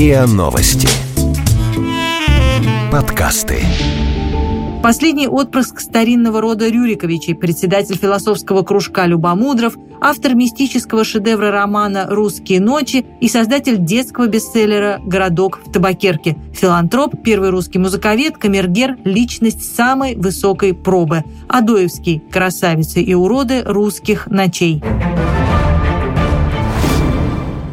РИА Новости. Подкасты. Последний отпрыск старинного рода Рюриковичей, председатель философского кружка Любомудров, автор мистического шедевра романа «Русские ночи» и создатель детского бестселлера «Городок в табакерке», филантроп, первый русский музыковед, камергер, личность самой высокой пробы, Адоевский, красавицы и уроды русских ночей.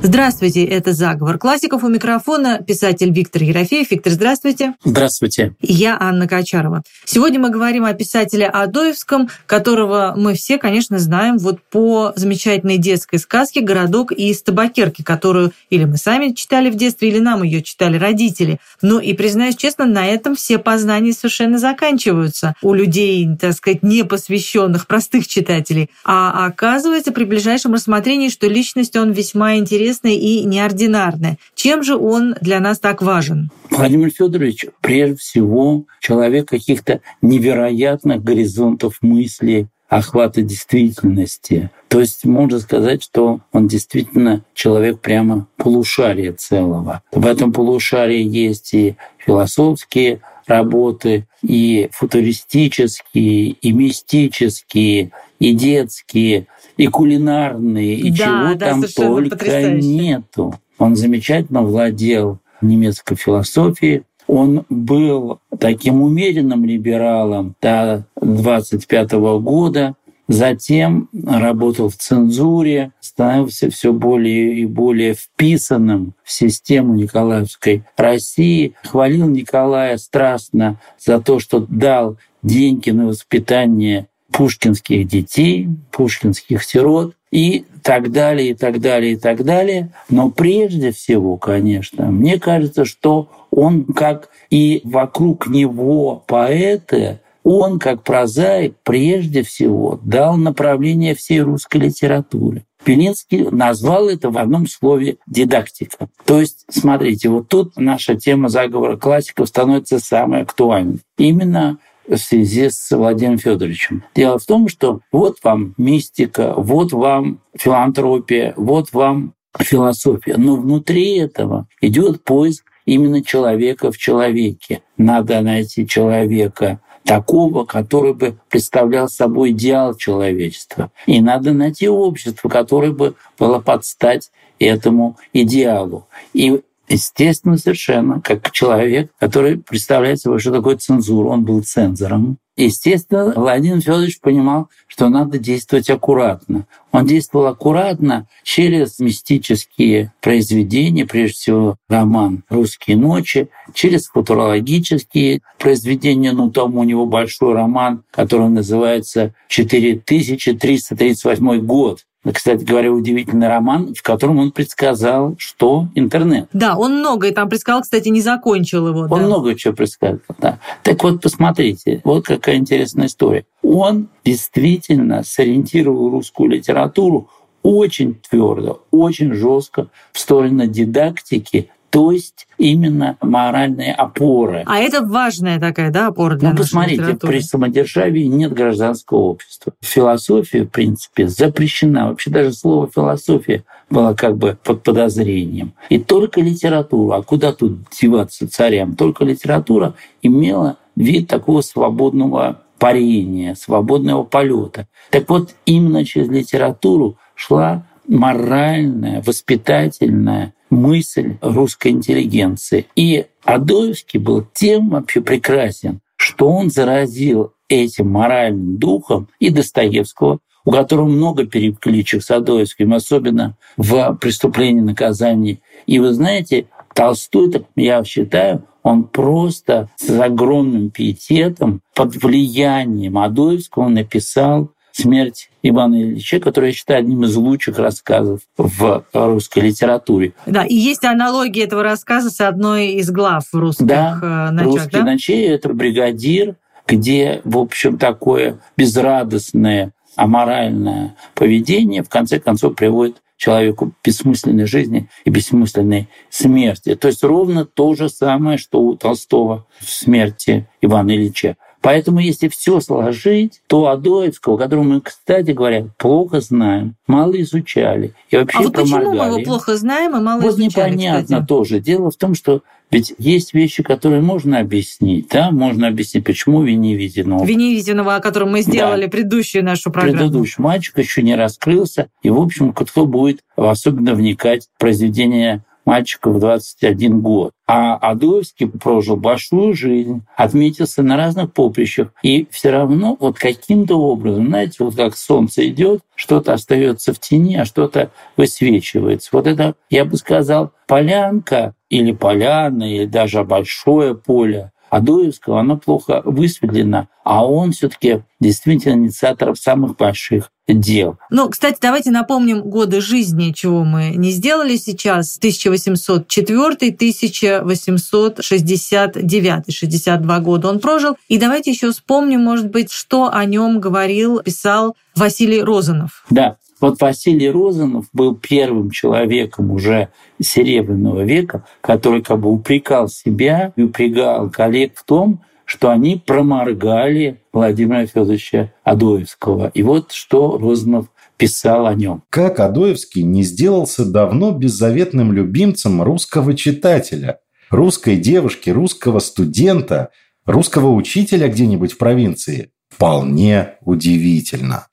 Здравствуйте, это «Заговор классиков». У микрофона писатель Виктор Ерофеев. Виктор, здравствуйте. Здравствуйте. Я Анна Качарова. Сегодня мы говорим о писателе Адоевском, которого мы все, конечно, знаем вот по замечательной детской сказке «Городок из табакерки», которую или мы сами читали в детстве, или нам ее читали родители. Ну и, признаюсь честно, на этом все познания совершенно заканчиваются у людей, так сказать, непосвященных, простых читателей. А оказывается, при ближайшем рассмотрении, что личность он весьма интересная интересное и неординарное. Чем же он для нас так важен? Владимир Федорович, прежде всего, человек каких-то невероятных горизонтов мысли, охвата действительности. То есть можно сказать, что он действительно человек прямо полушария целого. В этом полушарии есть и философские работы, и футуристические, и мистические, и детские, и кулинарные, и да, чего да, там только потрясающе. нету. Он замечательно владел немецкой философией. Он был таким умеренным либералом до 25 года, Затем работал в цензуре, становился все более и более вписанным в систему Николаевской России. Хвалил Николая страстно за то, что дал деньги на воспитание пушкинских детей, пушкинских сирот и так далее, и так далее, и так далее. Но прежде всего, конечно, мне кажется, что он, как и вокруг него поэты, он, как прозаик, прежде всего дал направление всей русской литературе. Белинский назвал это в одном слове «дидактика». То есть, смотрите, вот тут наша тема заговора классиков становится самой актуальной. Именно в связи с Владимиром Федоровичем. Дело в том, что вот вам мистика, вот вам филантропия, вот вам философия. Но внутри этого идет поиск именно человека в человеке. Надо найти человека такого, который бы представлял собой идеал человечества. И надо найти общество, которое бы было под стать этому идеалу. И естественно, совершенно, как человек, который представляет собой, что такое цензура. Он был цензором. Естественно, Владимир Федорович понимал, что надо действовать аккуратно. Он действовал аккуратно через мистические произведения, прежде всего роман «Русские ночи», через футурологические произведения, ну там у него большой роман, который называется «4338 год», кстати говоря, удивительный роман, в котором он предсказал, что интернет. Да, он многое там предсказал, кстати, не закончил его. Он да. много чего предсказал, да. Так вот, посмотрите, вот какая интересная история. Он действительно сориентировал русскую литературу очень твердо, очень жестко в сторону дидактики, то есть именно моральные опоры. А это важная такая, да, опора для Ну, посмотрите, литературы. при самодержавии нет гражданского общества. Философия, в принципе, запрещена. Вообще даже слово «философия» было как бы под подозрением. И только литература, а куда тут деваться царям? Только литература имела вид такого свободного парения, свободного полета. Так вот, именно через литературу шла моральная, воспитательная мысль русской интеллигенции. И Адоевский был тем вообще прекрасен, что он заразил этим моральным духом и Достоевского, у которого много перекличек с Адоевским, особенно в «Преступлении наказании». И вы знаете, Толстой, так я считаю, он просто с огромным пиететом, под влиянием Адоевского написал смерть Ивана Ильича, который я считаю одним из лучших рассказов в русской литературе. Да, и есть аналогия этого рассказа с одной из глав русских да, ночах. «Русские да? ночи» — это бригадир, где, в общем, такое безрадостное, аморальное поведение в конце концов приводит человеку бессмысленной жизни и бессмысленной смерти. То есть ровно то же самое, что у Толстого в смерти Ивана Ильича. Поэтому если все сложить, то Адоевского, которого мы, кстати говоря, плохо знаем, мало изучали и вообще а вот почему мы его плохо знаем и мало вот изучали, непонятно кстати? тоже. Дело в том, что ведь есть вещи, которые можно объяснить. Да? Можно объяснить, почему Веневитинова. Веневитинова, о котором мы сделали да. предыдущую нашу программу. Предыдущий мальчик еще не раскрылся. И, в общем, кто будет особенно вникать в произведение мальчика в 21 год. А Адоевский прожил большую жизнь, отметился на разных поприщах. И все равно вот каким-то образом, знаете, вот как солнце идет, что-то остается в тени, а что-то высвечивается. Вот это, я бы сказал, полянка или поляна, или даже большое поле Адоевского, оно плохо высветлено, а он все таки действительно инициатор самых больших дел. Ну, кстати, давайте напомним годы жизни, чего мы не сделали сейчас. 1804-1869, 62 года он прожил. И давайте еще вспомним, может быть, что о нем говорил, писал Василий Розанов. Да, вот Василий Розанов был первым человеком уже Серебряного века, который как бы упрекал себя и упрекал коллег в том, что они проморгали Владимира Федоровича Адоевского. И вот что Розанов писал о нем. Как Адоевский не сделался давно беззаветным любимцем русского читателя, русской девушки, русского студента, русского учителя где-нибудь в провинции? Вполне удивительно.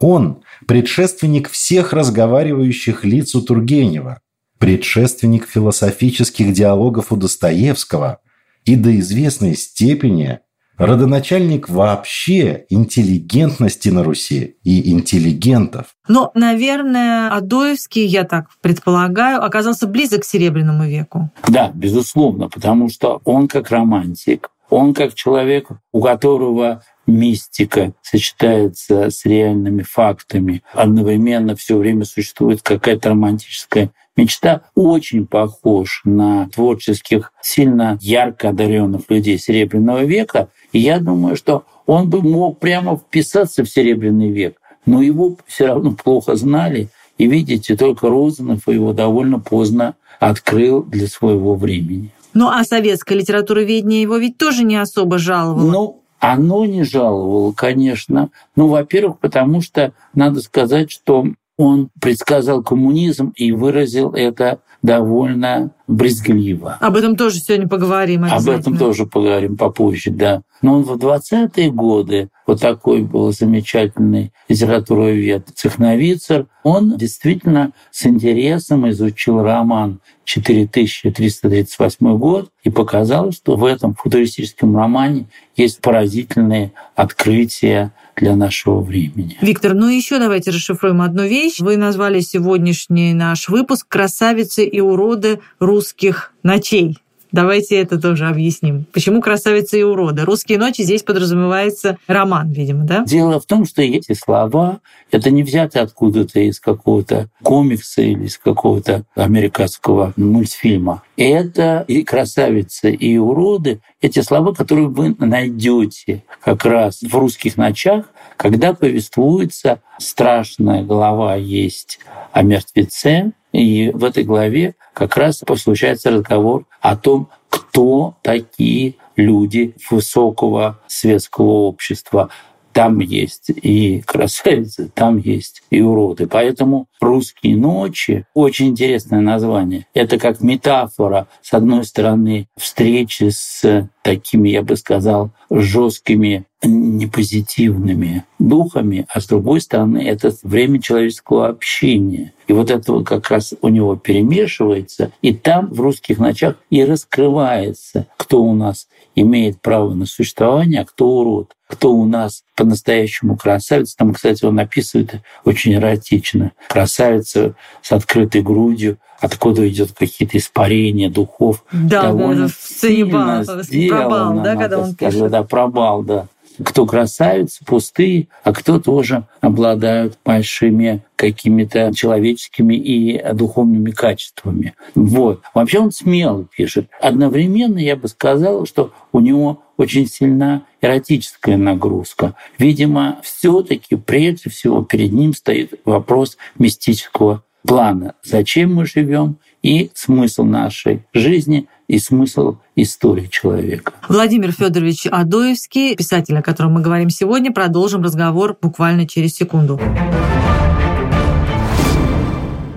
Он – предшественник всех разговаривающих лиц у Тургенева, предшественник философических диалогов у Достоевского и до известной степени родоначальник вообще интеллигентности на Руси и интеллигентов. Но, наверное, Адоевский, я так предполагаю, оказался близок к Серебряному веку. Да, безусловно, потому что он как романтик, он как человек, у которого мистика сочетается с реальными фактами. Одновременно все время существует какая-то романтическая мечта. Очень похож на творческих, сильно ярко одаренных людей Серебряного века. И я думаю, что он бы мог прямо вписаться в Серебряный век. Но его все равно плохо знали. И видите, только Розанов его довольно поздно открыл для своего времени. Ну а советская литературоведение его ведь тоже не особо жаловало. Ну, оно не жаловало, конечно. Ну, во-первых, потому что надо сказать, что он предсказал коммунизм и выразил это довольно брезгливо. Об этом тоже сегодня поговорим. Об этом тоже поговорим попозже, да. Но он в 20-е годы, вот такой был замечательный литературовед Цехновицер, он действительно с интересом изучил роман 4338 год и показал, что в этом футуристическом романе есть поразительные открытия для нашего времени. Виктор, ну еще давайте расшифруем одну вещь. Вы назвали сегодняшний наш выпуск «Красавицы и уроды русских ночей». Давайте это тоже объясним. Почему красавицы и уроды? Русские ночи здесь подразумевается роман, видимо, да? Дело в том, что эти слова это не взято откуда-то из какого-то комикса или из какого-то американского мультфильма. Это и красавицы, и уроды, эти слова, которые вы найдете как раз в русских ночах, когда повествуется страшная глава есть о мертвеце, и в этой главе как раз случается разговор о том, кто такие люди высокого светского общества. Там есть и красавицы, там есть и уроды. Поэтому «Русские ночи» — очень интересное название. Это как метафора, с одной стороны, встречи с такими, я бы сказал, жесткими, непозитивными духами, а с другой стороны, это время человеческого общения. И вот это вот как раз у него перемешивается, и там в русских ночах и раскрывается, кто у нас имеет право на существование, а кто урод, кто у нас по-настоящему красавец. Там, кстати, он описывает очень эротично. Красавица с открытой грудью, откуда идет какие-то испарения духов. Да, довольно сильно пробал, да, когда он сказать, пишет. Да, пробал, да кто красавицы, пустые, а кто тоже обладают большими какими-то человеческими и духовными качествами. Вот. Вообще он смело пишет. Одновременно я бы сказал, что у него очень сильна эротическая нагрузка. Видимо, все-таки прежде всего перед ним стоит вопрос мистического плана. Зачем мы живем и смысл нашей жизни. и смысл истории человека. Владимир Федорович Адоевский, писатель, о котором мы говорим сегодня, продолжим разговор буквально через секунду.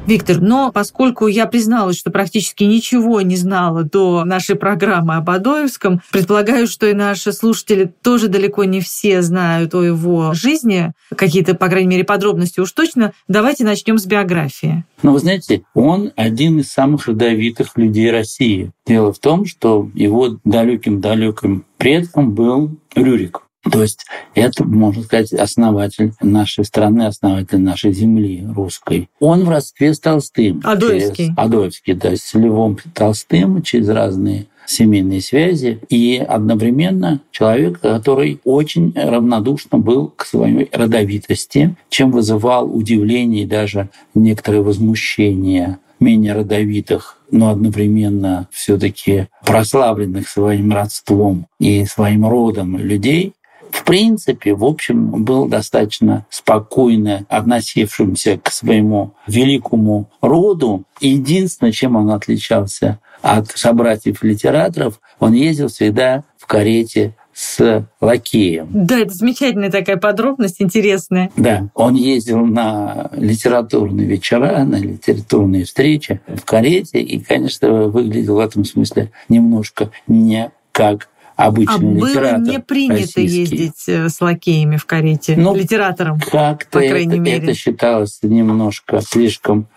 Виктор, но поскольку я призналась, что практически ничего не знала до нашей программы об Адоевском, предполагаю, что и наши слушатели тоже далеко не все знают о его жизни, какие-то, по крайней мере, подробности уж точно. Давайте начнем с биографии. Ну, вы знаете, он один из самых родовитых людей России. Дело в том, что его далеким-далеким предком был Рюрик. То есть это, можно сказать, основатель нашей страны, основатель нашей земли русской. Он в родстве с Толстым. Адоевский. Через, Адоевский, да, с Львом Толстым через разные семейные связи и одновременно человек, который очень равнодушно был к своей родовитости, чем вызывал удивление и даже некоторое возмущение менее родовитых, но одновременно все-таки прославленных своим родством и своим родом людей, в принципе, в общем, был достаточно спокойно относившимся к своему великому роду. Единственное, чем он отличался от собратьев-литераторов, он ездил всегда в карете с лакеем. Да, это замечательная такая подробность, интересная. Да, он ездил на литературные вечера, на литературные встречи в карете, и, конечно, выглядел в этом смысле немножко не как обычный а литератор. было не принято российский. ездить э, с лакеями в карете, ну, литератором, как-то по крайней это, мере. это считалось немножко слишком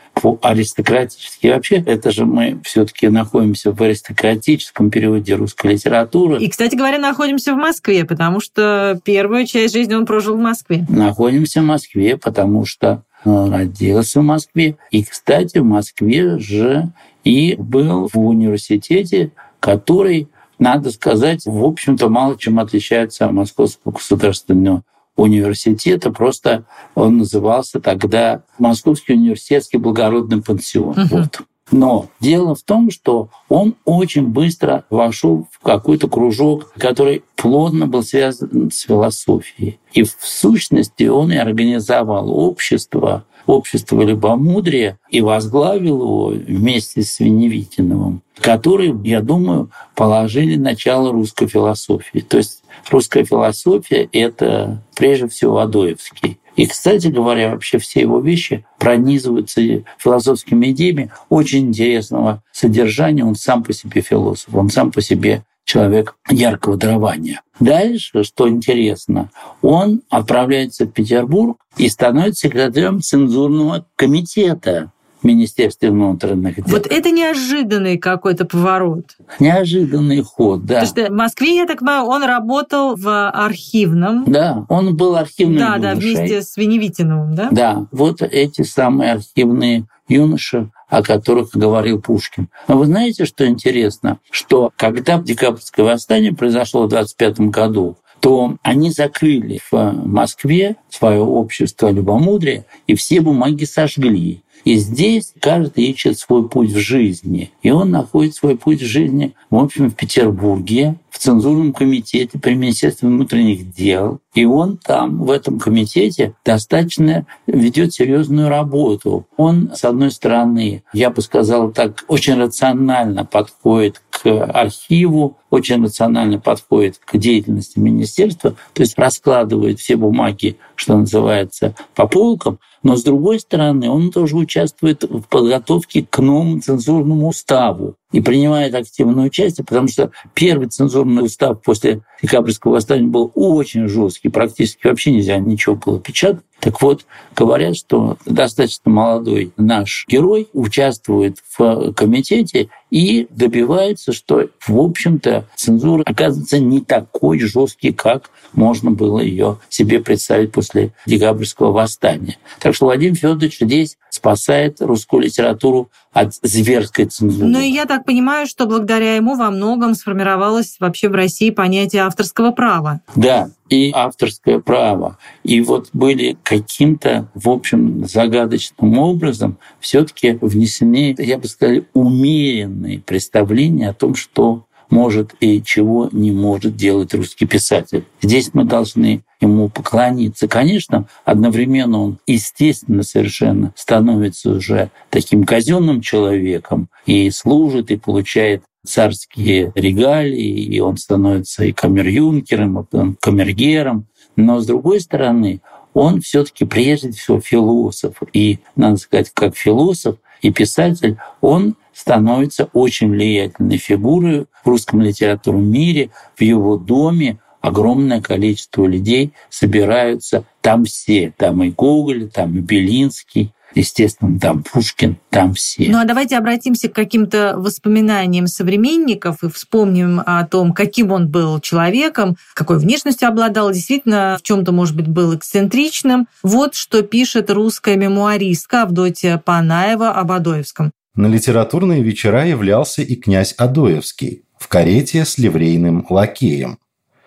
аристократически. Вообще, это же мы все-таки находимся в аристократическом периоде русской литературы. И, кстати говоря, находимся в Москве, потому что первую часть жизни он прожил в Москве. Находимся в Москве, потому что родился в Москве. И, кстати, в Москве же и был в университете, который надо сказать, в общем-то, мало чем отличается от Московского государственного университета. Просто он назывался тогда Московский университетский благородный пансион. Uh-huh. Вот. Но дело в том, что он очень быстро вошел в какой-то кружок, который плотно был связан с философией. И в сущности он и организовал общество, общество любомудрия, и возглавил его вместе с Веневитиновым, которые, я думаю, положили начало русской философии. То есть русская философия — это прежде всего Адоевский. И, кстати говоря, вообще все его вещи пронизываются философскими идеями очень интересного содержания. Он сам по себе философ, он сам по себе человек яркого дарования. Дальше, что интересно, он отправляется в Петербург и становится секретарем цензурного комитета Министерстве внутренних дел. Вот это неожиданный какой-то поворот. Неожиданный ход, да. Потому что в Москве, я так понимаю, он работал в архивном. Да, он был архивным Да, юношей. да, вместе с Веневитиновым, да? Да, вот эти самые архивные юноши, о которых говорил Пушкин. Но вы знаете, что интересно? Что когда декабрьское восстание произошло в 25 году, то они закрыли в Москве свое общество любомудрия и все бумаги сожгли. И здесь каждый ищет свой путь в жизни. И он находит свой путь в жизни, в общем, в Петербурге, в цензурном комитете при Министерстве внутренних дел. И он там, в этом комитете, достаточно ведет серьезную работу. Он, с одной стороны, я бы сказал так, очень рационально подходит к архиву, очень рационально подходит к деятельности министерства, то есть раскладывает все бумаги, что называется, по полкам, но с другой стороны, он тоже участвует в подготовке к новому цензурному уставу и принимает активное участие, потому что первый цензурный устав после декабрьского восстания был очень жесткий, практически вообще нельзя ничего было печатать. Так вот, говорят, что достаточно молодой наш герой участвует в комитете и добивается, что, в общем-то, цензура оказывается не такой жесткий, как можно было ее себе представить после декабрьского восстания. Так что Владимир Федорович здесь спасает русскую литературу от зверской цензуры. Ну и я так понимаю, что благодаря ему во многом сформировалось вообще в России понятие авторского права. Да, и авторское право. И вот были каким-то, в общем, загадочным образом все-таки внесены, я бы сказал, умеренные представления о том, что может и чего не может делать русский писатель. Здесь мы должны ему поклониться. Конечно, одновременно он, естественно, совершенно становится уже таким казенным человеком и служит, и получает царские регалии, и он становится и камер-юнкером, и камергером. Но, с другой стороны, он все таки прежде всего философ. И, надо сказать, как философ и писатель, он становится очень влиятельной фигурой в русском литературном мире, в его доме, огромное количество людей собираются. Там все, там и Гоголь, там и Белинский, естественно, там Пушкин, там все. Ну а давайте обратимся к каким-то воспоминаниям современников и вспомним о том, каким он был человеком, какой внешностью обладал, действительно в чем то может быть, был эксцентричным. Вот что пишет русская мемуаристка Авдотья Панаева об Адоевском. На литературные вечера являлся и князь Адоевский в карете с ливрейным лакеем.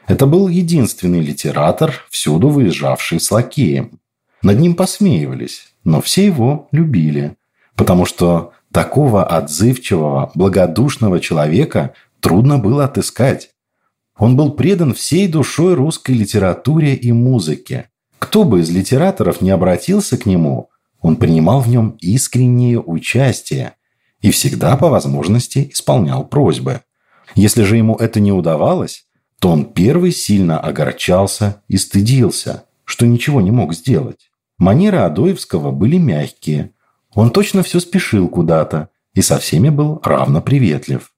Это был единственный литератор, всюду выезжавший с лакеем. Над ним посмеивались, но все его любили, потому что такого отзывчивого, благодушного человека трудно было отыскать. Он был предан всей душой русской литературе и музыке. Кто бы из литераторов не обратился к нему, он принимал в нем искреннее участие и всегда по возможности исполнял просьбы. Если же ему это не удавалось, то он первый сильно огорчался и стыдился, что ничего не мог сделать. Манеры Адоевского были мягкие. Он точно все спешил куда-то и со всеми был равно приветлив.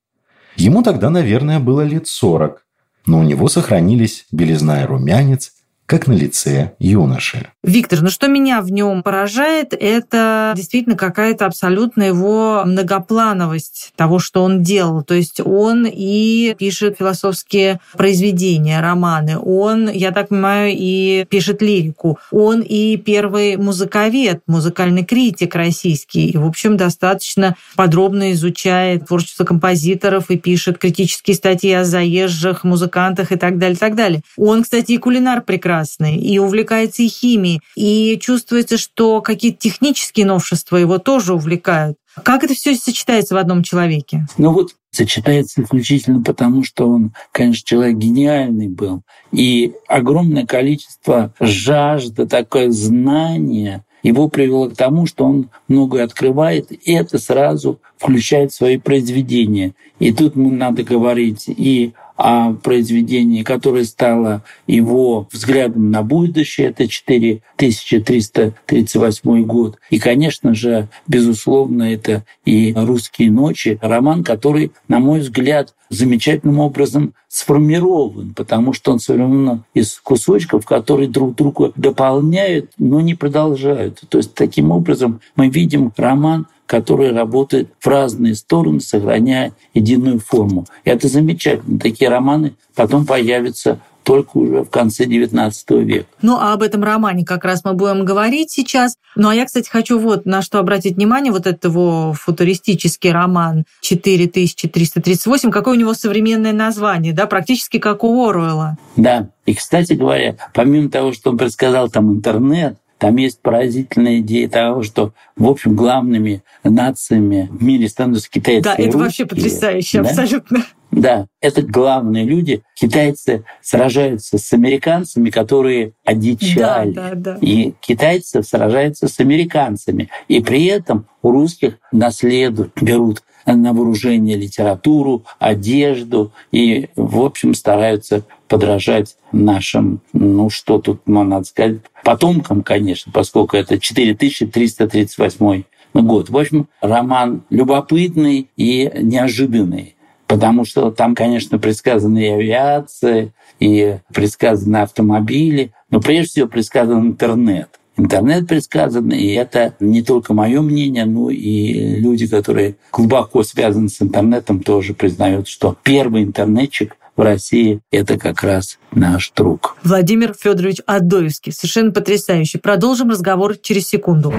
Ему тогда, наверное, было лет сорок, но у него сохранились белизна и румянец, как на лице юноши. Виктор, ну что меня в нем поражает, это действительно какая-то абсолютная его многоплановость того, что он делал. То есть он и пишет философские произведения, романы, он, я так понимаю, и пишет лирику, он и первый музыковед, музыкальный критик российский, и, в общем, достаточно подробно изучает творчество композиторов и пишет критические статьи о заезжих музыкантах и так далее, так далее. Он, кстати, и кулинар прекрасный прекрасный, и увлекается и химией, и чувствуется, что какие-то технические новшества его тоже увлекают. Как это все сочетается в одном человеке? Ну вот сочетается исключительно потому, что он, конечно, человек гениальный был. И огромное количество жажды, такое знание его привело к тому, что он многое открывает, и это сразу включает в свои произведения. И тут надо говорить и о произведении, которое стало его взглядом на будущее. Это 4338 год. И, конечно же, безусловно, это и «Русские ночи», роман, который, на мой взгляд, замечательным образом сформирован, потому что он сформирован из кусочков, которые друг друга дополняют, но не продолжают. То есть таким образом мы видим роман который работает в разные стороны, сохраняя единую форму. И это замечательно. Такие романы потом появятся только уже в конце XIX века. Ну, а об этом романе как раз мы будем говорить сейчас. Ну, а я, кстати, хочу вот на что обратить внимание, вот этот его футуристический роман 4338, какое у него современное название, да, практически как у Оруэлла. Да, и, кстати говоря, помимо того, что он предсказал там интернет, там есть поразительная идея того, что, в общем, главными нациями в мире становятся китайцы. Да, это вообще потрясающе, да? абсолютно. Да, это главные люди. Китайцы сражаются с американцами, которые одичали. Да, да, да. И китайцы сражаются с американцами. И при этом у русских наследуют, берут на вооружение литературу, одежду и, в общем, стараются подражать нашим, ну что тут надо сказать, потомкам, конечно, поскольку это 4338 год. В общем, роман любопытный и неожиданный потому что там, конечно, предсказаны и авиация, и предсказаны автомобили, но прежде всего предсказан интернет. Интернет предсказан, и это не только мое мнение, но и люди, которые глубоко связаны с интернетом, тоже признают, что первый интернетчик в России – это как раз наш друг. Владимир Федорович Адоевский. Совершенно потрясающе. Продолжим разговор через секунду.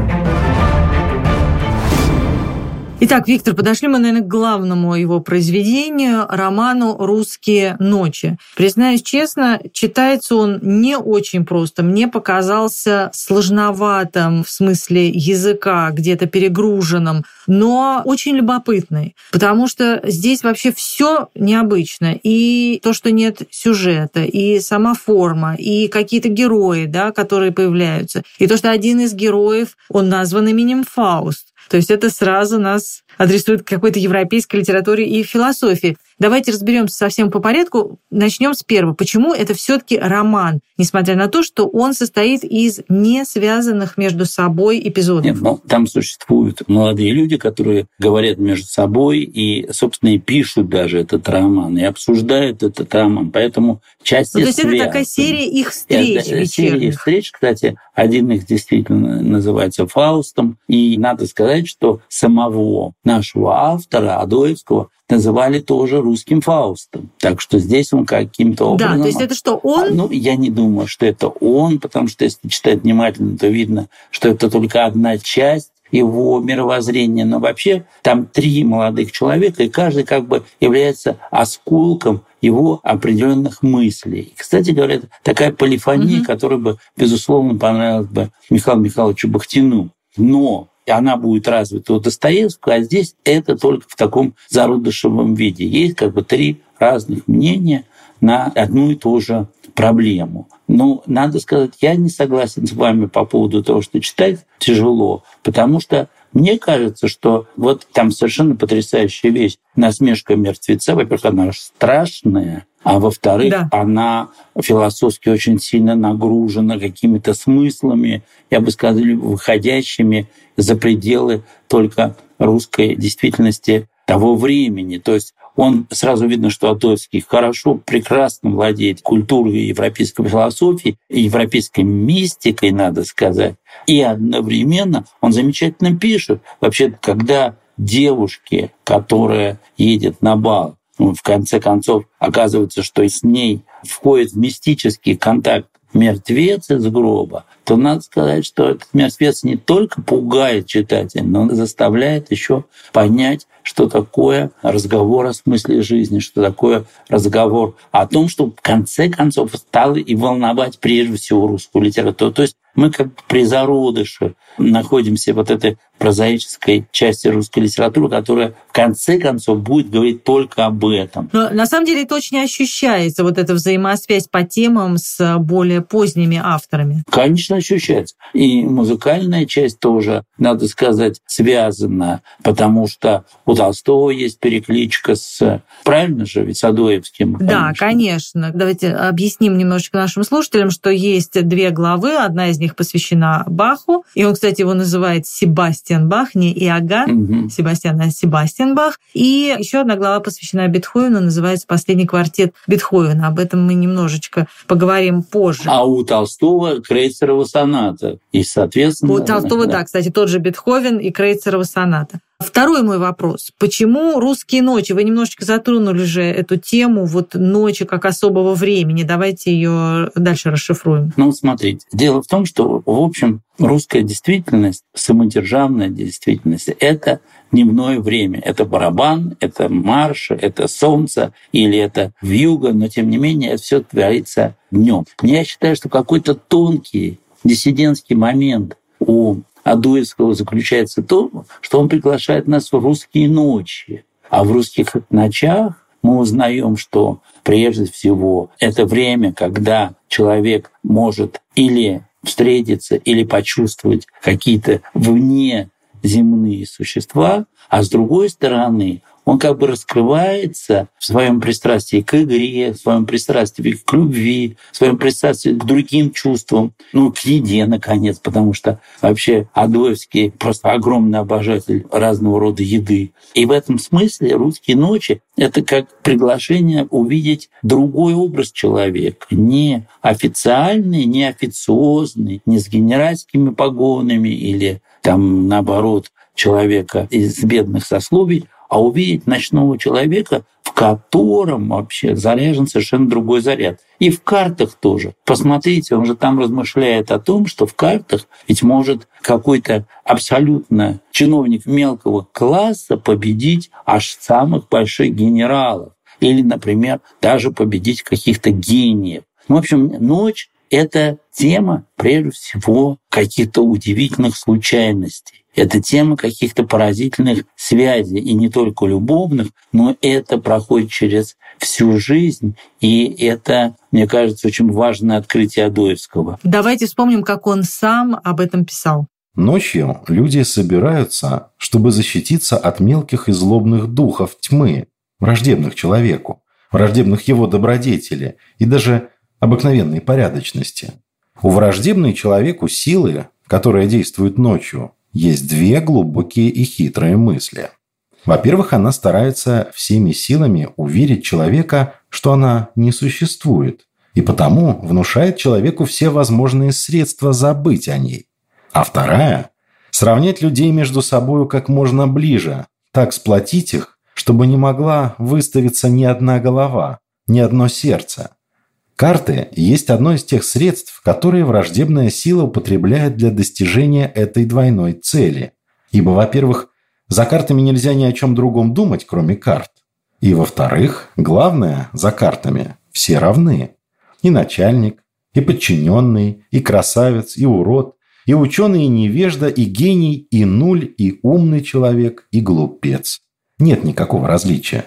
Итак, Виктор, подошли мы, наверное, к главному его произведению, роману «Русские ночи». Признаюсь честно, читается он не очень просто. Мне показался сложноватым в смысле языка, где-то перегруженным, но очень любопытный, потому что здесь вообще все необычно. И то, что нет сюжета, и сама форма, и какие-то герои, да, которые появляются. И то, что один из героев, он назван именем Фауст. То есть это сразу нас адресует к какой-то европейской литературе и философии. Давайте разберемся совсем по порядку. Начнем с первого. Почему это все-таки роман, несмотря на то, что он состоит из не связанных между собой эпизодов? Нет, ну, там существуют молодые люди, которые говорят между собой и, собственно, и пишут даже этот роман, и обсуждают этот роман. Поэтому часть ну, То есть это такая серия их встреч это, вечерних. Серия их встреч, кстати, один из действительно называется Фаустом. И надо сказать, что самого нашего автора, Адоевского, называли тоже русским Фаустом. Так что здесь он каким-то образом... Да, то есть это что, он? А, ну, я не думаю, что это он, потому что если читать внимательно, то видно, что это только одна часть его мировоззрения, но вообще там три молодых человека, и каждый как бы является осколком его определенных мыслей. Кстати говоря, такая полифония, mm-hmm. которая бы, безусловно, понравилась бы Михаилу Михайловичу Бахтину. Но и она будет развита у Достоевского, а здесь это только в таком зародышевом виде. Есть как бы три разных мнения на одну и ту же проблему. Но надо сказать, я не согласен с вами по поводу того, что читать тяжело, потому что мне кажется, что вот там совершенно потрясающая вещь. Насмешка мертвеца, во-первых, она страшная, а во-вторых, да. она философски очень сильно нагружена какими-то смыслами, я бы сказал, выходящими за пределы только русской действительности того времени. То есть он сразу видно, что Адоевский хорошо, прекрасно владеет культурой европейской философии, европейской мистикой, надо сказать. И одновременно он замечательно пишет. Вообще, когда девушке, которая едет на бал, ну, в конце концов оказывается, что с ней входит в мистический контакт мертвец из гроба, то надо сказать, что этот мертвец не только пугает читателя, но он заставляет еще понять, что такое разговор о смысле жизни, что такое разговор о том, что в конце концов стало и волновать прежде всего русскую литературу. То есть мы как при зародыше находимся вот этой прозаической части русской литературы, которая в конце концов будет говорить только об этом. Но на самом деле это очень ощущается, вот эта взаимосвязь по темам с более поздними авторами. Конечно, ощущается. И музыкальная часть тоже, надо сказать, связана, потому что у Толстого есть перекличка с... Правильно же, ведь с Адоевским? Конечно. Да, конечно. Давайте объясним немножечко нашим слушателям, что есть две главы, одна из них них посвящена Баху. И он, кстати, его называет Себастьян Бах, не Иоганн угу. Себастьян, а Себастьян Бах. И еще одна глава посвящена Бетховену, называется «Последний квартет Бетховена». Об этом мы немножечко поговорим позже. А у Толстого Крейцерова соната. И, соответственно... У Толстого, да, да кстати, тот же Бетховен и Крейцерова соната. Второй мой вопрос. Почему русские ночи? Вы немножечко затронули же эту тему, вот ночи как особого времени. Давайте ее дальше расшифруем. Ну, смотрите. Дело в том, что, в общем, русская действительность, самодержавная действительность — это дневное время. Это барабан, это марш, это солнце или это вьюга, но тем не менее это все творится днем. Я считаю, что какой-то тонкий диссидентский момент у Адуевского заключается в том, что он приглашает нас в русские ночи. А в русских ночах мы узнаем, что прежде всего это время, когда человек может или встретиться, или почувствовать какие-то вне земные существа, а с другой стороны он как бы раскрывается в своем пристрастии к игре, в своем пристрастии к любви, в своем пристрастии к другим чувствам, ну, к еде, наконец, потому что вообще Адоевский просто огромный обожатель разного рода еды. И в этом смысле «Русские ночи» — это как приглашение увидеть другой образ человека, не официальный, не официозный, не с генеральскими погонами или там, наоборот, человека из бедных сословий, а увидеть ночного человека, в котором вообще заряжен совершенно другой заряд. И в картах тоже. Посмотрите, он же там размышляет о том, что в картах ведь может какой-то абсолютно чиновник мелкого класса победить аж самых больших генералов. Или, например, даже победить каких-то гениев. В общем, ночь — это тема, прежде всего, каких-то удивительных случайностей. Это тема каких-то поразительных связей, и не только любовных, но это проходит через всю жизнь, и это, мне кажется, очень важное открытие Адоевского. Давайте вспомним, как он сам об этом писал. Ночью люди собираются, чтобы защититься от мелких и злобных духов тьмы, враждебных человеку, враждебных его добродетели и даже обыкновенной порядочности. У враждебной человеку силы, которая действует ночью, есть две глубокие и хитрые мысли. Во-первых, она старается всеми силами уверить человека, что она не существует, и потому внушает человеку все возможные средства забыть о ней. А вторая – сравнять людей между собой как можно ближе, так сплотить их, чтобы не могла выставиться ни одна голова, ни одно сердце. Карты есть одно из тех средств, которые враждебная сила употребляет для достижения этой двойной цели. Ибо, во-первых, за картами нельзя ни о чем другом думать, кроме карт. И, во-вторых, главное, за картами все равны. И начальник, и подчиненный, и красавец, и урод, и ученый, и невежда, и гений, и нуль, и умный человек, и глупец. Нет никакого различия.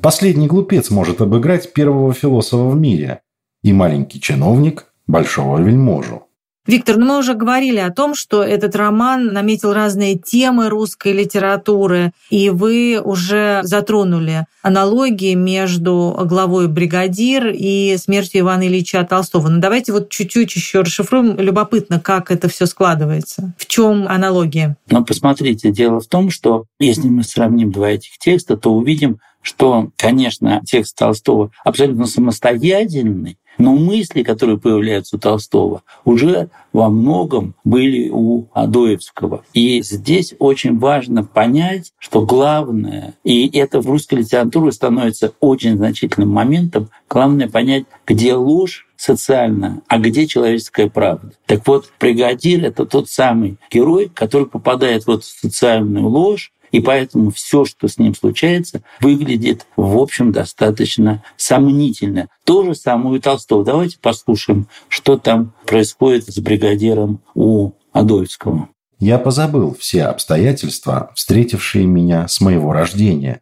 Последний глупец может обыграть первого философа в мире, и маленький чиновник – большого вельможу. Виктор, ну мы уже говорили о том, что этот роман наметил разные темы русской литературы, и вы уже затронули аналогии между главой «Бригадир» и смертью Ивана Ильича Толстого. Но ну, давайте вот чуть-чуть еще расшифруем. Любопытно, как это все складывается. В чем аналогия? Ну, посмотрите, дело в том, что если мы сравним два этих текста, то увидим, что, конечно, текст Толстого абсолютно самостоятельный, но мысли, которые появляются у Толстого, уже во многом были у Адоевского. И здесь очень важно понять, что главное, и это в русской литературе становится очень значительным моментом, главное понять, где ложь социально, а где человеческая правда. Так вот, бригадир — это тот самый герой, который попадает вот в социальную ложь, и поэтому все, что с ним случается, выглядит, в общем, достаточно сомнительно. То же самое у Толстого. Давайте послушаем, что там происходит с бригадиром у Адольского. Я позабыл все обстоятельства, встретившие меня с моего рождения.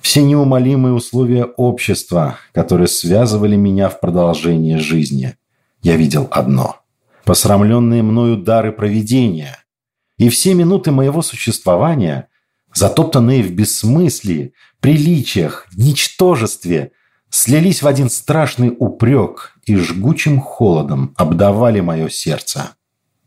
Все неумолимые условия общества, которые связывали меня в продолжении жизни. Я видел одно – посрамленные мною дары провидения. И все минуты моего существования затоптанные в бессмыслии, приличиях, ничтожестве, слились в один страшный упрек и жгучим холодом обдавали мое сердце.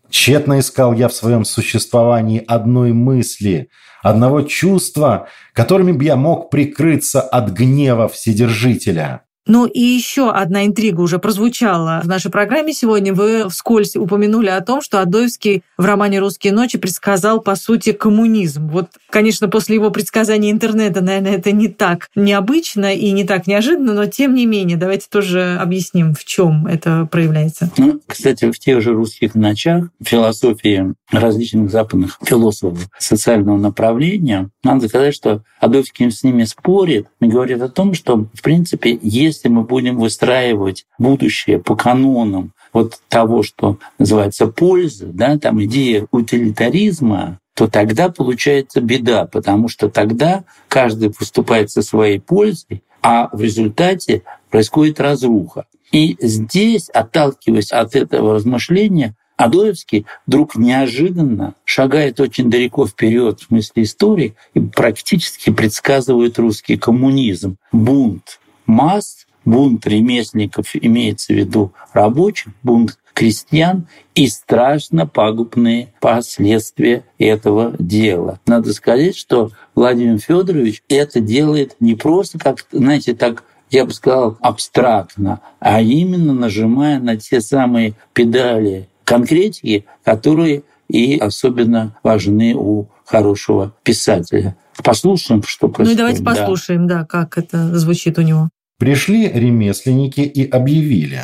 Тщетно искал я в своем существовании одной мысли, одного чувства, которыми бы я мог прикрыться от гнева Вседержителя. Ну и еще одна интрига уже прозвучала в нашей программе сегодня. Вы вскользь упомянули о том, что Адоевский в романе «Русские ночи» предсказал, по сути, коммунизм. Вот, конечно, после его предсказания интернета, наверное, это не так необычно и не так неожиданно, но тем не менее, давайте тоже объясним, в чем это проявляется. Ну, кстати, в тех же «Русских ночах» философии различных западных философов социального направления, надо сказать, что Адоевский с ними спорит и говорит о том, что, в принципе, есть если мы будем выстраивать будущее по канонам вот того, что называется польза, да, там идея утилитаризма, то тогда получается беда, потому что тогда каждый выступает со своей пользой, а в результате происходит разруха. И здесь, отталкиваясь от этого размышления, Адоевский вдруг неожиданно шагает очень далеко вперед в смысле истории и практически предсказывает русский коммунизм, бунт масс, бунт ремесленников имеется в виду рабочих, бунт крестьян и страшно пагубные последствия этого дела. Надо сказать, что Владимир Федорович это делает не просто как, знаете, так я бы сказал, абстрактно, а именно нажимая на те самые педали конкретики, которые и особенно важны у хорошего писателя. Послушаем, что происходит. Ну и давайте послушаем, да, да как это звучит у него. Пришли ремесленники и объявили,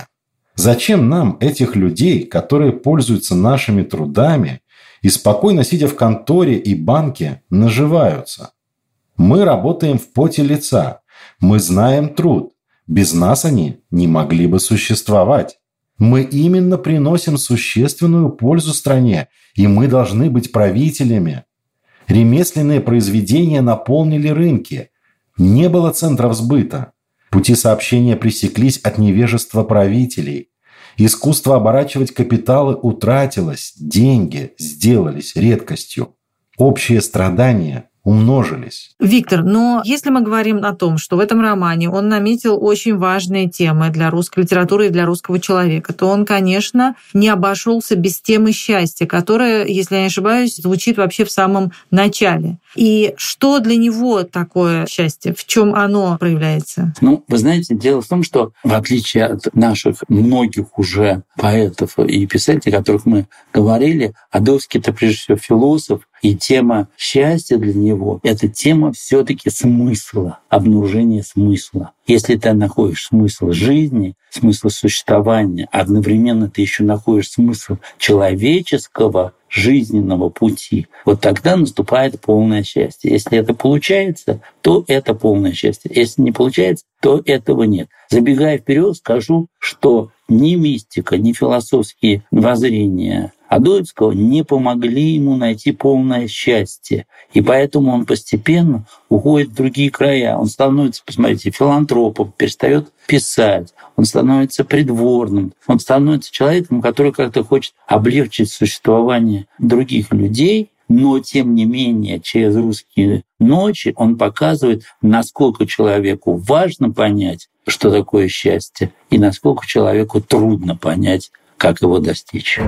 зачем нам этих людей, которые пользуются нашими трудами и спокойно сидя в конторе и банке наживаются. Мы работаем в поте лица, мы знаем труд, без нас они не могли бы существовать. Мы именно приносим существенную пользу стране, и мы должны быть правителями. Ремесленные произведения наполнили рынки. Не было центров сбыта. Пути сообщения пресеклись от невежества правителей. Искусство оборачивать капиталы утратилось, деньги сделались редкостью. Общие страдания умножились. Виктор, но если мы говорим о том, что в этом романе он наметил очень важные темы для русской литературы и для русского человека, то он, конечно, не обошелся без темы счастья, которая, если я не ошибаюсь, звучит вообще в самом начале. И что для него такое счастье? В чем оно проявляется? Ну, вы знаете, дело в том, что в отличие от наших многих уже поэтов и писателей, о которых мы говорили, Адовский это прежде всего философ, и тема счастья для него — это тема все таки смысла, обнаружения смысла. Если ты находишь смысл жизни, смысл существования, одновременно ты еще находишь смысл человеческого жизненного пути, вот тогда наступает полное счастье. Если это получается, то это полное счастье. Если не получается, то этого нет. Забегая вперед, скажу, что ни мистика, ни философские воззрения Адоевского не помогли ему найти полное счастье. И поэтому он постепенно уходит в другие края. Он становится, посмотрите, филантропом, перестает писать, он становится придворным, он становится человеком, который как-то хочет облегчить существование других людей, но тем не менее через русские ночи он показывает, насколько человеку важно понять, что такое счастье, и насколько человеку трудно понять, как его достичь.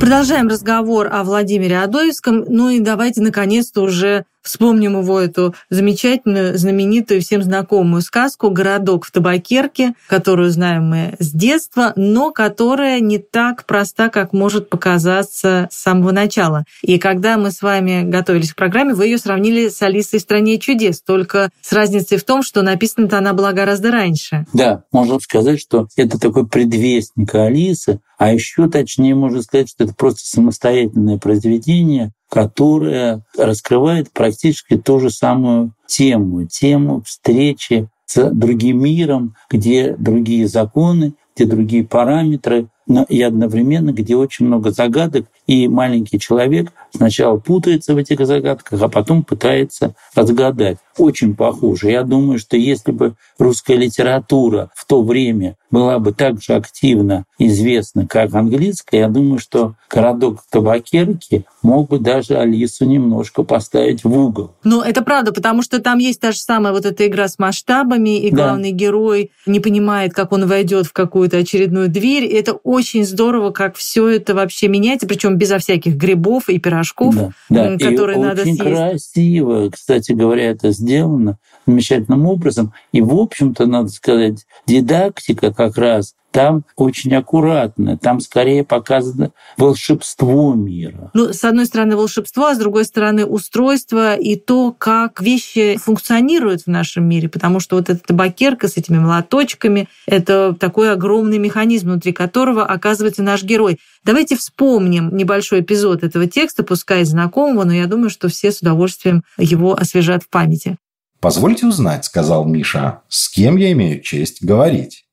Продолжаем разговор о Владимире Адоевском. Ну и давайте наконец-то уже Вспомним его эту замечательную, знаменитую, всем знакомую сказку «Городок в табакерке», которую знаем мы с детства, но которая не так проста, как может показаться с самого начала. И когда мы с вами готовились к программе, вы ее сравнили с «Алисой в стране чудес», только с разницей в том, что написана-то она была гораздо раньше. Да, можно сказать, что это такой предвестник Алисы, а еще точнее можно сказать, что это просто самостоятельное произведение, которая раскрывает практически ту же самую тему, тему встречи с другим миром, где другие законы, где другие параметры, но и одновременно, где очень много загадок, и маленький человек сначала путается в этих загадках, а потом пытается разгадать. Очень похоже. Я думаю, что если бы русская литература в то время была бы так же активно известна, как английская, я думаю, что городок табакерки мог бы даже Алису немножко поставить в угол. Ну, это правда, потому что там есть та же самая вот эта игра с масштабами, и главный да. герой не понимает, как он войдет в какую-то очередную дверь. И это очень здорово, как все это вообще меняется, причем безо всяких грибов и пирожков, да, да. которые и надо очень съесть. красиво, кстати говоря, это сделано замечательным образом. И, в общем-то, надо сказать, дидактика как раз там очень аккуратно, там скорее показано волшебство мира. Ну, с одной стороны волшебство, а с другой стороны устройство и то, как вещи функционируют в нашем мире, потому что вот эта табакерка с этими молоточками — это такой огромный механизм, внутри которого оказывается наш герой. Давайте вспомним небольшой эпизод этого текста, пускай знакомого, но я думаю, что все с удовольствием его освежат в памяти. «Позвольте узнать», — сказал Миша, — «с кем я имею честь говорить?»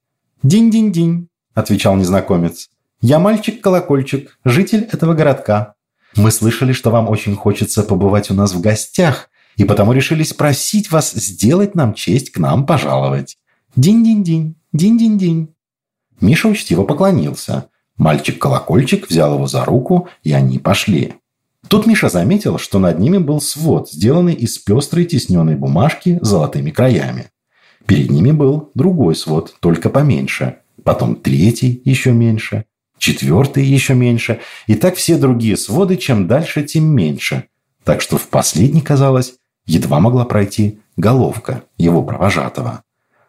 «Динь-динь-динь», — отвечал незнакомец. «Я мальчик-колокольчик, житель этого городка. Мы слышали, что вам очень хочется побывать у нас в гостях, и потому решили спросить вас сделать нам честь к нам пожаловать. Динь-динь-динь, динь-динь-динь». Миша учтиво поклонился. Мальчик-колокольчик взял его за руку, и они пошли. Тут Миша заметил, что над ними был свод, сделанный из пестрой тисненной бумажки с золотыми краями. Перед ними был другой свод, только поменьше. Потом третий, еще меньше. Четвертый, еще меньше. И так все другие своды, чем дальше, тем меньше. Так что в последний, казалось, едва могла пройти головка его провожатого.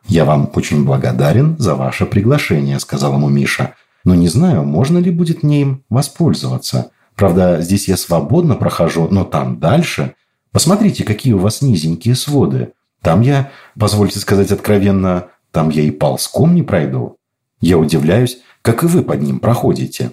«Я вам очень благодарен за ваше приглашение», — сказал ему Миша. «Но не знаю, можно ли будет мне им воспользоваться. Правда, здесь я свободно прохожу, но там дальше... Посмотрите, какие у вас низенькие своды. Там я, позвольте сказать откровенно, там я и ползком не пройду. Я удивляюсь, как и вы под ним проходите.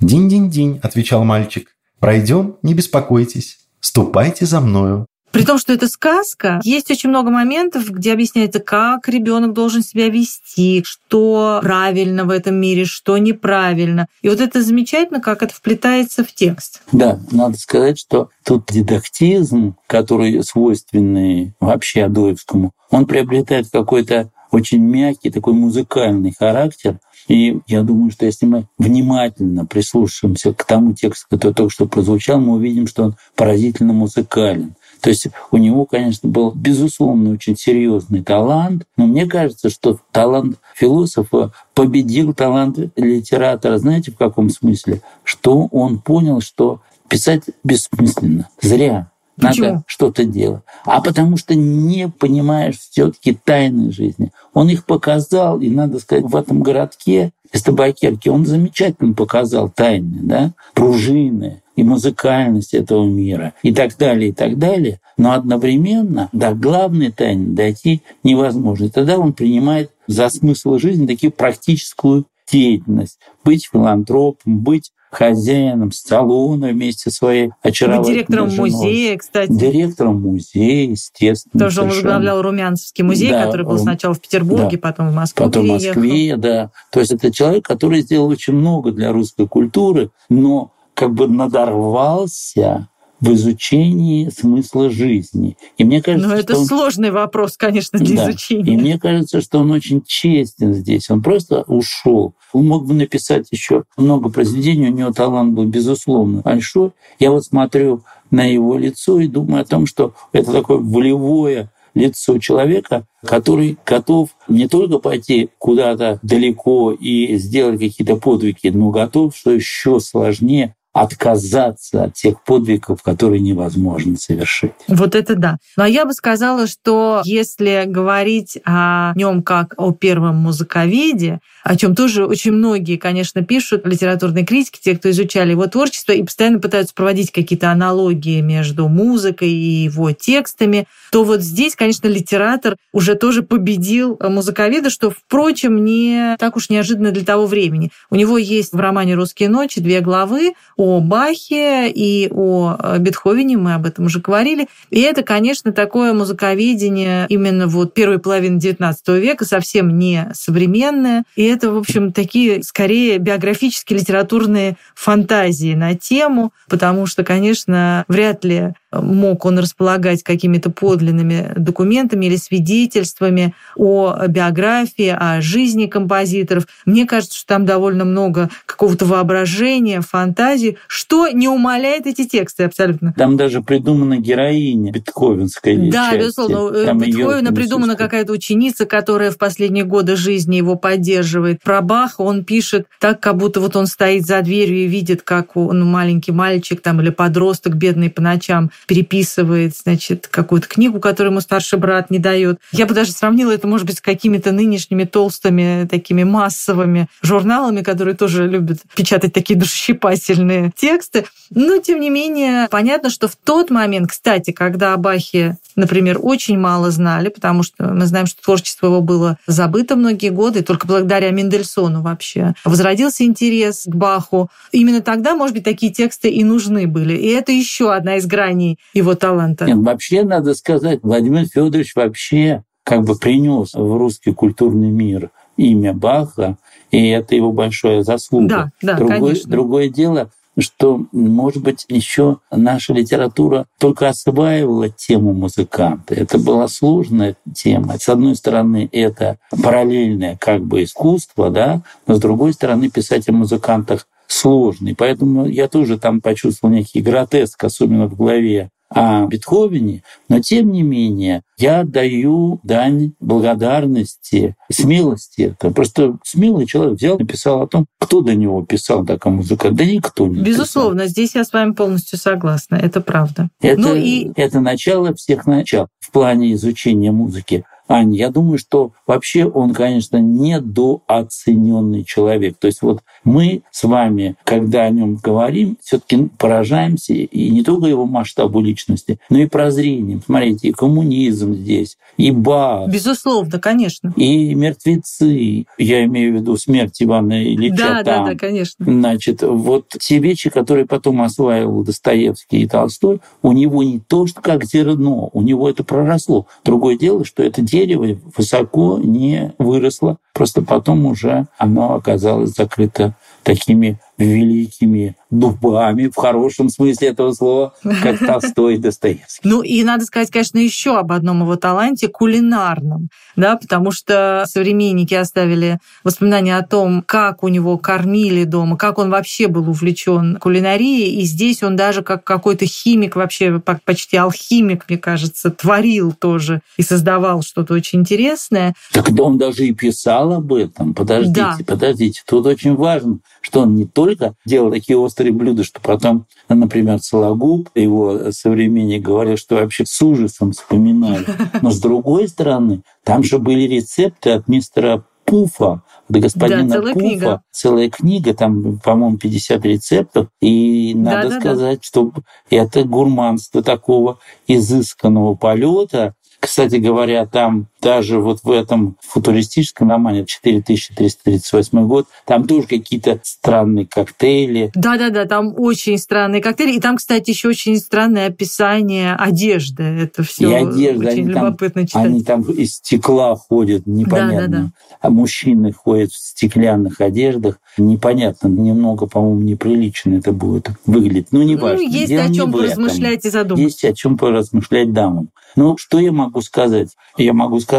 «Динь-динь-динь», — отвечал мальчик. «Пройдем, не беспокойтесь. Ступайте за мною». При том, что это сказка, есть очень много моментов, где объясняется, как ребенок должен себя вести, что правильно в этом мире, что неправильно. И вот это замечательно, как это вплетается в текст. Да, надо сказать, что тут дидактизм, который свойственный вообще Адоевскому, он приобретает какой-то очень мягкий, такой музыкальный характер. И я думаю, что если мы внимательно прислушаемся к тому тексту, который только что прозвучал, мы увидим, что он поразительно музыкален. То есть у него, конечно, был безусловно очень серьезный талант, но мне кажется, что талант философа победил талант литератора. Знаете, в каком смысле? Что он понял, что писать бессмысленно, зря. Почему? Надо что-то делать. А потому что не понимаешь все-таки тайны жизни. Он их показал, и надо сказать, в этом городке из Табакерки он замечательно показал тайны, да, пружины, и музыкальность этого мира и так далее, и так далее. Но одновременно до главной тайны дойти невозможно. И тогда он принимает за смысл жизни такую практическую деятельность. Быть филантропом, быть хозяином салона вместе со своей очаровательной Директором женой. музея, кстати. Директором музея, естественно. Тоже он возглавлял Румянцевский музей, да, который был он, сначала в Петербурге, да, потом в Москве Потом в Москве, да. То есть это человек, который сделал очень много для русской культуры, но как бы надорвался в изучении смысла жизни. И мне кажется, Но это он... сложный вопрос, конечно, для да. изучения. И мне кажется, что он очень честен здесь. Он просто ушел. Он мог бы написать еще много произведений, у него талант был, безусловно, большой. Я вот смотрю на его лицо и думаю о том, что это такое волевое лицо человека, который готов не только пойти куда-то далеко и сделать какие-то подвиги, но готов, что еще сложнее, отказаться от тех подвигов, которые невозможно совершить. Вот это да. Но я бы сказала, что если говорить о нем как о первом музыковеде, о чем тоже очень многие, конечно, пишут литературные критики, те, кто изучали его творчество, и постоянно пытаются проводить какие-то аналогии между музыкой и его текстами, то вот здесь, конечно, литератор уже тоже победил музыковеда, что, впрочем, не так уж неожиданно для того времени. У него есть в романе «Русские ночи» две главы о Бахе и о э, Бетховене, мы об этом уже говорили. И это, конечно, такое музыковедение именно вот первой половины XIX века, совсем не современное. И это, в общем, такие скорее биографические литературные фантазии на тему, потому что, конечно, вряд ли мог он располагать какими-то подлинными документами или свидетельствами о биографии, о жизни композиторов. Мне кажется, что там довольно много какого-то воображения, фантазии, что не умаляет эти тексты абсолютно. Там даже придумана героиня бетховенская. Да, части. безусловно. Там Бетховена придумана какая-то ученица, которая в последние годы жизни его поддерживает. Про Баха он пишет так, как будто вот он стоит за дверью и видит, как он маленький мальчик там или подросток бедный по ночам переписывает, значит, какую-то книгу, которую ему старший брат не дает. Я бы даже сравнила это, может быть, с какими-то нынешними толстыми, такими массовыми журналами, которые тоже любят печатать такие душещипательные тексты. Но, тем не менее, понятно, что в тот момент, кстати, когда Бахе, например, очень мало знали, потому что мы знаем, что творчество его было забыто многие годы, и только благодаря Мендельсону вообще возродился интерес к Баху. Именно тогда, может быть, такие тексты и нужны были. И это еще одна из граней его таланта. Нет, вообще надо сказать, Владимир Федорович вообще как бы принес в русский культурный мир имя Баха, и это его большая заслуга. Да, да, другое, конечно. другое дело, что, может быть, еще наша литература только осваивала тему музыканта. Это была сложная тема. С одной стороны, это параллельное как бы искусство, да, но с другой стороны, писать о музыкантах сложный. Поэтому я тоже там почувствовал некий гротеск, особенно в главе о Бетховене, но тем не менее я даю дань благодарности, смелости. Это просто смелый человек взял, написал о том, кто до него писал такая музыка. Да никто не Безусловно, писал. здесь я с вами полностью согласна, это правда. Это, ну и... это начало всех начал в плане изучения музыки. Аня, я думаю, что вообще он, конечно, недооцененный человек. То есть вот мы с вами, когда о нем говорим, все-таки поражаемся и не только его масштабу личности, но и прозрением. Смотрите, и коммунизм здесь, и Бах. Безусловно, конечно. И мертвецы. Я имею в виду смерть Ивана Ильича да, там. Да, да, конечно. Значит, вот те вещи, которые потом осваивал Достоевский и Толстой, у него не то, что как зерно, у него это проросло. Другое дело, что это дерево дерево высоко не выросло, просто потом уже оно оказалось закрыто такими великими дубами, в хорошем смысле этого слова, как Толстой и Достоевский. Ну и надо сказать, конечно, еще об одном его таланте кулинарном, да, потому что современники оставили воспоминания о том, как у него кормили дома, как он вообще был увлечен кулинарией, и здесь он даже как какой-то химик, вообще почти алхимик, мне кажется, творил тоже и создавал что-то очень интересное. Так он даже и писал об этом. Подождите, да. подождите. Тут очень важно, что он не только делал такие острые блюда, что потом, например, Сологуб, его современник, говорил, что вообще с ужасом вспоминали. Но с другой стороны, там же были рецепты от мистера Пуфа, от господина да, целая Пуфа. Книга. Целая книга, там, по-моему, 50 рецептов. И надо да, да, сказать, да. что это гурманство такого изысканного полета, кстати говоря, там даже вот в этом футуристическом романе 4338 год, там тоже какие-то странные коктейли. Да-да-да, там очень странные коктейли. И там, кстати, еще очень странное описание одежды. Это все и одежда, очень они любопытно там, читать. Они там из стекла ходят, непонятно. Да-да-да. А мужчины ходят в стеклянных одеждах. Непонятно, немного, по-моему, неприлично это будет выглядеть. Ну, не важно. Ну, есть Дело о чем поразмышлять и задуматься. Есть о чем поразмышлять дамам. Ну, что я могу сказать? Я могу сказать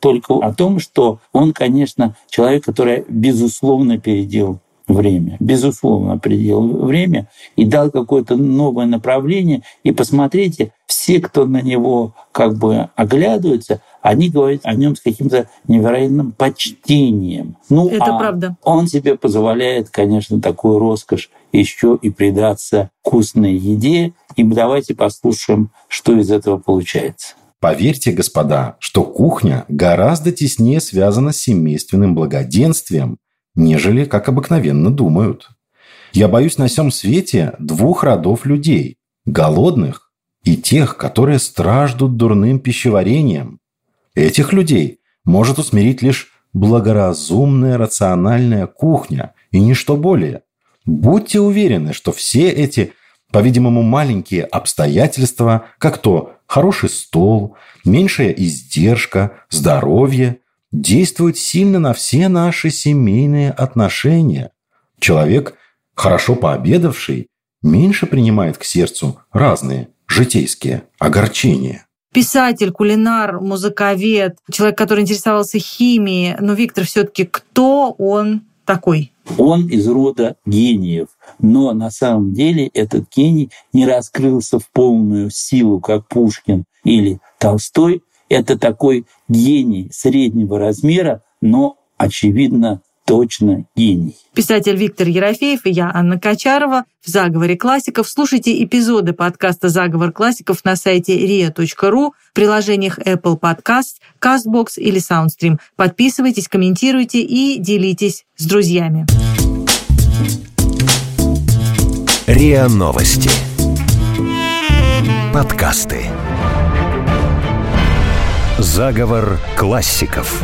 только о том, что он, конечно, человек, который, безусловно, переделал время, безусловно, определил время и дал какое-то новое направление. И посмотрите, все, кто на него как бы оглядываются, они говорят о нем с каким-то невероятным почтением. Ну, Это а правда. Он себе позволяет, конечно, такую роскошь еще и предаться вкусной еде. И давайте послушаем, что из этого получается. Поверьте, господа, что кухня гораздо теснее связана с семейственным благоденствием, нежели как обыкновенно думают. Я боюсь на всем свете двух родов людей – голодных и тех, которые страждут дурным пищеварением. Этих людей может усмирить лишь благоразумная рациональная кухня и ничто более. Будьте уверены, что все эти, по-видимому, маленькие обстоятельства, как то хороший стол, меньшая издержка, здоровье, действуют сильно на все наши семейные отношения. Человек, хорошо пообедавший, меньше принимает к сердцу разные житейские огорчения писатель, кулинар, музыковед, человек, который интересовался химией. Но, Виктор, все таки кто он такой? Он из рода гениев, но на самом деле этот гений не раскрылся в полную силу, как Пушкин или Толстой. Это такой гений среднего размера, но, очевидно, точно гений. Писатель Виктор Ерофеев и я, Анна Качарова, в «Заговоре классиков». Слушайте эпизоды подкаста «Заговор классиков» на сайте ria.ru, в приложениях Apple Podcast, CastBox или SoundStream. Подписывайтесь, комментируйте и делитесь с друзьями. РИА Новости. Подкасты. Заговор классиков.